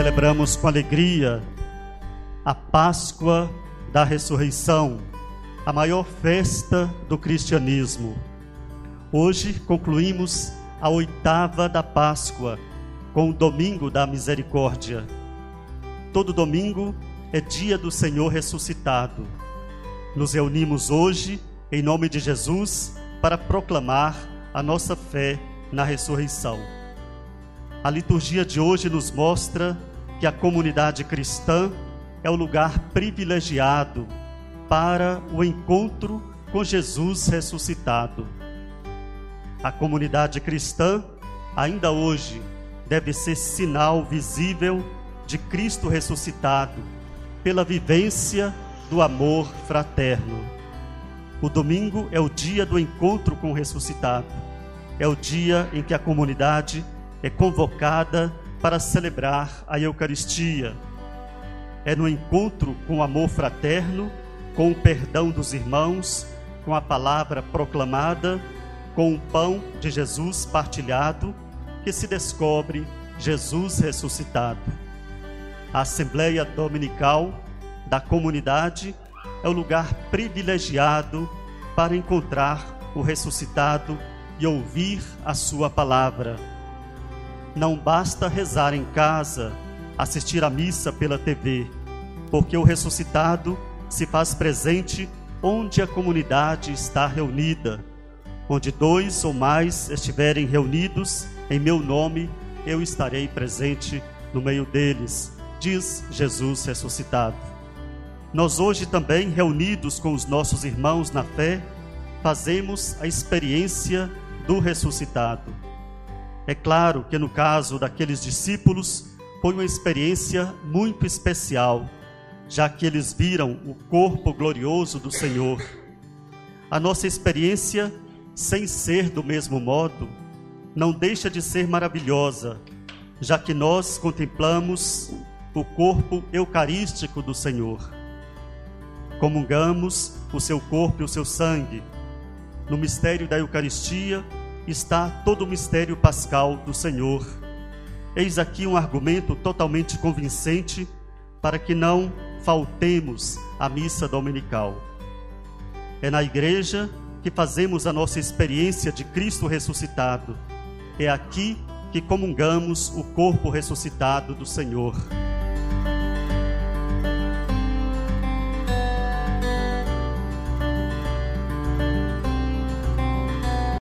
celebramos com alegria a Páscoa da ressurreição, a maior festa do cristianismo. Hoje concluímos a oitava da Páscoa com o domingo da misericórdia. Todo domingo é dia do Senhor ressuscitado. Nos reunimos hoje em nome de Jesus para proclamar a nossa fé na ressurreição. A liturgia de hoje nos mostra que a comunidade cristã é o lugar privilegiado para o encontro com Jesus ressuscitado. A comunidade cristã, ainda hoje, deve ser sinal visível de Cristo ressuscitado, pela vivência do amor fraterno. O domingo é o dia do encontro com o ressuscitado. É o dia em que a comunidade é convocada para celebrar a Eucaristia. É no encontro com o amor fraterno, com o perdão dos irmãos, com a palavra proclamada, com o pão de Jesus partilhado, que se descobre Jesus ressuscitado. A Assembleia Dominical da comunidade é o lugar privilegiado para encontrar o ressuscitado e ouvir a sua palavra. Não basta rezar em casa, assistir à missa pela TV, porque o ressuscitado se faz presente onde a comunidade está reunida. Onde dois ou mais estiverem reunidos em meu nome, eu estarei presente no meio deles, diz Jesus ressuscitado. Nós hoje também, reunidos com os nossos irmãos na fé, fazemos a experiência do ressuscitado. É claro que no caso daqueles discípulos foi uma experiência muito especial, já que eles viram o corpo glorioso do Senhor. A nossa experiência, sem ser do mesmo modo, não deixa de ser maravilhosa, já que nós contemplamos o corpo eucarístico do Senhor comungamos o seu corpo e o seu sangue. No mistério da Eucaristia está todo o mistério pascal do Senhor. Eis aqui um argumento totalmente convincente para que não faltemos à missa dominical. É na igreja que fazemos a nossa experiência de Cristo ressuscitado. É aqui que comungamos o corpo ressuscitado do Senhor.